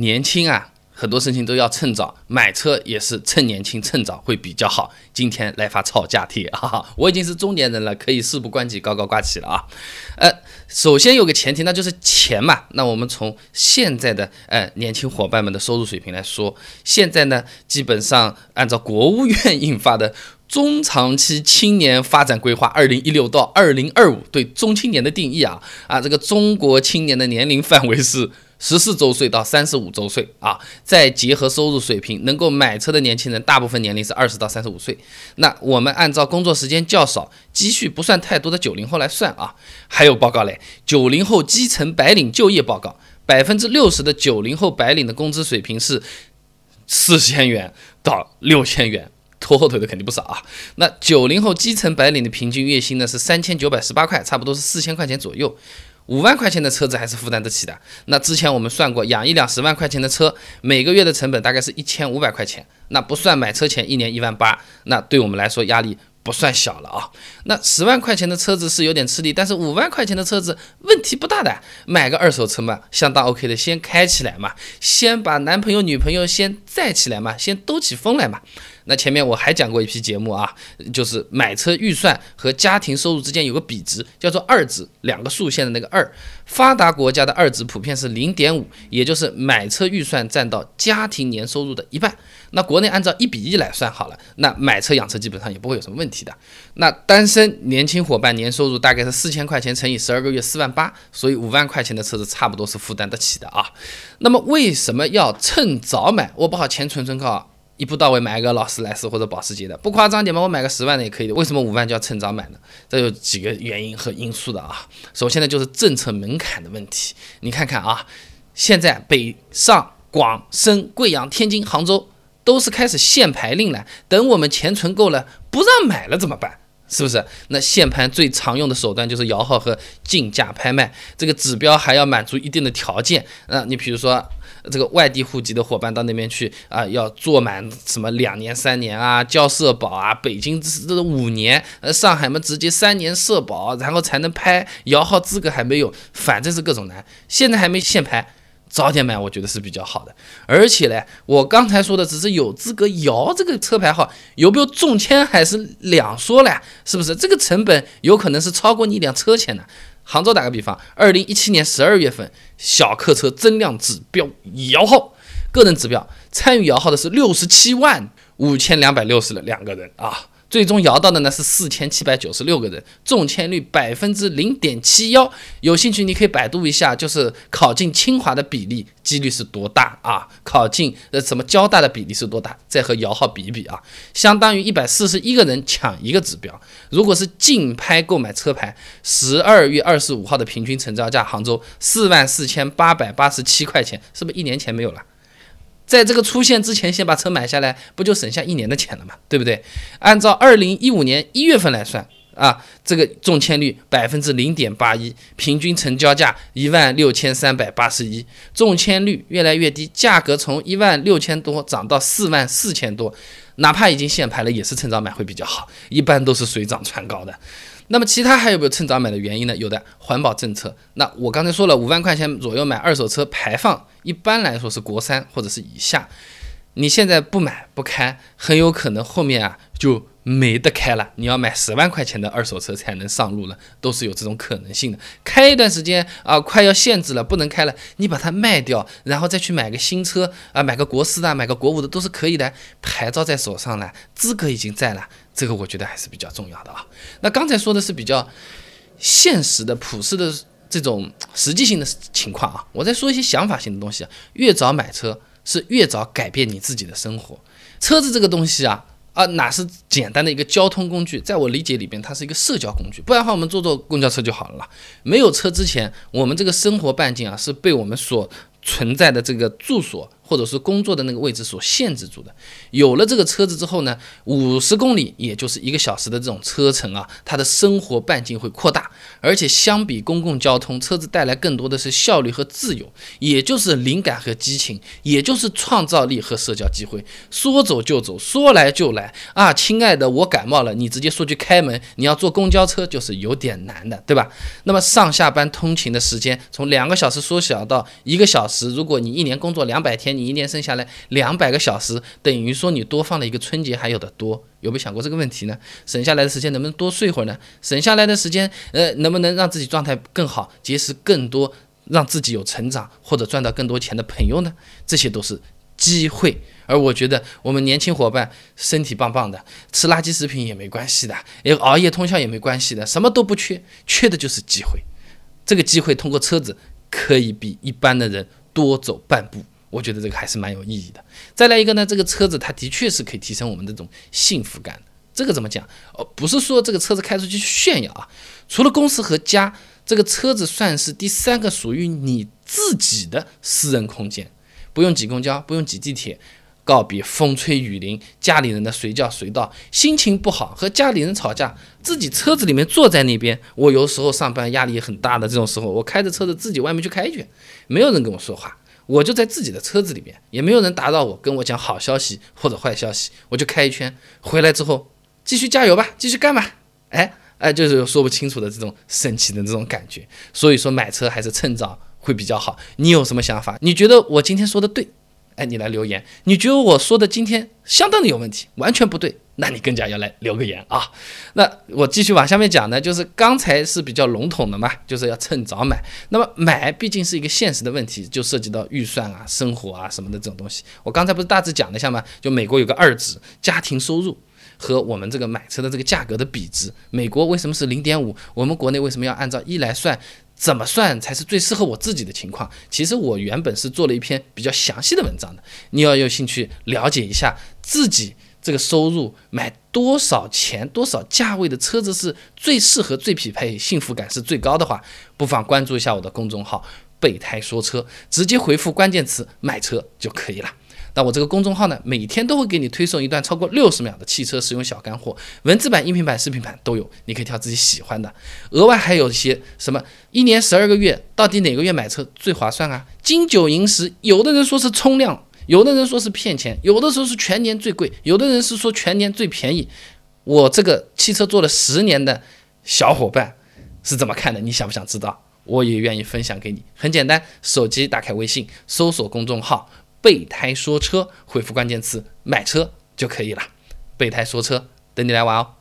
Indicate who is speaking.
Speaker 1: 年轻啊。很多事情都要趁早，买车也是趁年轻趁早会比较好。今天来发吵架贴啊！我已经是中年人了，可以事不关己高高挂起了啊。呃，首先有个前提，那就是钱嘛。那我们从现在的呃年轻伙伴们的收入水平来说，现在呢，基本上按照国务院印发的中长期青年发展规划（二零一六到二零二五）对中青年的定义啊啊，这个中国青年的年龄范围是。十四周岁到三十五周岁啊，再结合收入水平，能够买车的年轻人，大部分年龄是二十到三十五岁。那我们按照工作时间较少、积蓄不算太多的九零后来算啊，还有报告嘞，九零后基层白领就业报告，百分之六十的九零后白领的工资水平是四千元到六千元，拖后腿的肯定不少啊。那九零后基层白领的平均月薪呢是三千九百十八块，差不多是四千块钱左右。五万块钱的车子还是负担得起的。那之前我们算过，养一辆十万块钱的车，每个月的成本大概是一千五百块钱。那不算买车钱，一年一万八，那对我们来说压力不算小了啊。那十万块钱的车子是有点吃力，但是五万块钱的车子问题不大的，买个二手车嘛，相当 OK 的，先开起来嘛，先把男朋友女朋友先载起来嘛，先兜起风来嘛。那前面我还讲过一批节目啊，就是买车预算和家庭收入之间有个比值，叫做二值，两个竖线的那个二。发达国家的二值普遍是零点五，也就是买车预算占到家庭年收入的一半。那国内按照一比一来算好了，那买车养车基本上也不会有什么问题的。那单身年轻伙伴年收入大概是四千块钱乘以十二个月四万八，所以五万块钱的车子差不多是负担得起的啊。那么为什么要趁早买？我不好钱存存靠。一步到位买一个劳斯莱斯或者保时捷的，不夸张点嘛，我买个十万的也可以的。为什么五万就要趁早买呢？这有几个原因和因素的啊。首先呢，就是政策门槛的问题。你看看啊，现在北上广深、贵阳、天津、杭州都是开始限牌令了。等我们钱存够了，不让买了怎么办？是不是？那限牌最常用的手段就是摇号和竞价拍卖，这个指标还要满足一定的条件。那，你比如说。这个外地户籍的伙伴到那边去啊，要做满什么两年、三年啊，交社保啊。北京这是五年，呃，上海嘛直接三年社保，然后才能拍摇号资格还没有，反正是各种难。现在还没限牌，早点买我觉得是比较好的。而且嘞，我刚才说的只是有资格摇这个车牌号，有没有中签还是两说了，是不是？这个成本有可能是超过你一辆车钱的。杭州打个比方，二零一七年十二月份，小客车增量指标摇号，个人指标参与摇号的是六十七万五千两百六十两个人啊。最终摇到的呢是四千七百九十六个人，中签率百分之零点七幺。有兴趣你可以百度一下，就是考进清华的比例几率是多大啊？考进呃什么交大的比例是多大？再和摇号比一比啊，相当于一百四十一个人抢一个指标。如果是竞拍购买车牌，十二月二十五号的平均成交价，杭州四万四千八百八十七块钱，是不是一年前没有了？在这个出现之前，先把车买下来，不就省下一年的钱了嘛？对不对？按照二零一五年一月份来算啊，这个中签率百分之零点八一，平均成交价一万六千三百八十一，中签率越来越低，价格从一万六千多涨到四万四千多，哪怕已经限牌了，也是趁早买会比较好，一般都是水涨船高的。那么其他还有没有趁早买的原因呢？有的，环保政策。那我刚才说了，五万块钱左右买二手车，排放一般来说是国三或者是以下。你现在不买不开，很有可能后面啊就没得开了。你要买十万块钱的二手车才能上路了，都是有这种可能性的。开一段时间啊，快要限制了，不能开了，你把它卖掉，然后再去买个新车啊，买个国四的，买个国五的都是可以的。牌照在手上了，资格已经在了。这个我觉得还是比较重要的啊。那刚才说的是比较现实的、普世的这种实际性的情况啊。我再说一些想法性的东西啊。越早买车，是越早改变你自己的生活。车子这个东西啊，啊，哪是简单的一个交通工具？在我理解里边，它是一个社交工具。不然的话，我们坐坐公交车就好了。没有车之前，我们这个生活半径啊，是被我们所存在的这个住所。或者是工作的那个位置所限制住的。有了这个车子之后呢，五十公里也就是一个小时的这种车程啊，他的生活半径会扩大，而且相比公共交通，车子带来更多的是效率和自由，也就是灵感和激情，也就是创造力和社交机会。说走就走，说来就来啊！亲爱的，我感冒了，你直接说句开门。你要坐公交车就是有点难的，对吧？那么上下班通勤的时间从两个小时缩小到一个小时，如果你一年工作两百天，你一年剩下来两百个小时，等于说你多放了一个春节还有的多。有没有想过这个问题呢？省下来的时间能不能多睡会儿呢？省下来的时间，呃，能不能让自己状态更好，结识更多让自己有成长或者赚到更多钱的朋友呢？这些都是机会。而我觉得我们年轻伙伴身体棒棒的，吃垃圾食品也没关系的，也熬夜通宵也没关系的，什么都不缺，缺的就是机会。这个机会通过车子可以比一般的人多走半步。我觉得这个还是蛮有意义的。再来一个呢，这个车子它的确是可以提升我们这种幸福感。这个怎么讲？哦，不是说这个车子开出去炫耀啊。除了公司和家，这个车子算是第三个属于你自己的私人空间，不用挤公交，不用挤地铁，告别风吹雨淋，家里人的随叫随到。心情不好和家里人吵架，自己车子里面坐在那边。我有时候上班压力很大的这种时候，我开着车子自己外面去开去，没有人跟我说话。我就在自己的车子里面，也没有人打扰我，跟我讲好消息或者坏消息，我就开一圈，回来之后继续加油吧，继续干吧，哎哎，就是说不清楚的这种神奇的这种感觉。所以说买车还是趁早会比较好。你有什么想法？你觉得我今天说的对？哎，你来留言。你觉得我说的今天相当的有问题，完全不对，那你更加要来留个言啊。那我继续往下面讲呢，就是刚才是比较笼统的嘛，就是要趁早买。那么买毕竟是一个现实的问题，就涉及到预算啊、生活啊什么的这种东西。我刚才不是大致讲了一下吗？就美国有个二值，家庭收入和我们这个买车的这个价格的比值。美国为什么是零点五？我们国内为什么要按照一来算？怎么算才是最适合我自己的情况？其实我原本是做了一篇比较详细的文章的，你要有兴趣了解一下自己这个收入买多少钱、多少价位的车子是最适合、最匹配、幸福感是最高的话，不妨关注一下我的公众号“备胎说车”，直接回复关键词“买车”就可以了。那我这个公众号呢，每天都会给你推送一段超过六十秒的汽车使用小干货，文字版、音频版、视频版都有，你可以挑自己喜欢的。额外还有一些什么，一年十二个月，到底哪个月买车最划算啊？金九银十，有的人说是冲量，有的人说是骗钱，有的时候是全年最贵，有的人是说全年最便宜。我这个汽车做了十年的小伙伴是怎么看的？你想不想知道？我也愿意分享给你。很简单，手机打开微信，搜索公众号。备胎说车，回复关键词“买车”就可以了。备胎说车，等你来玩哦。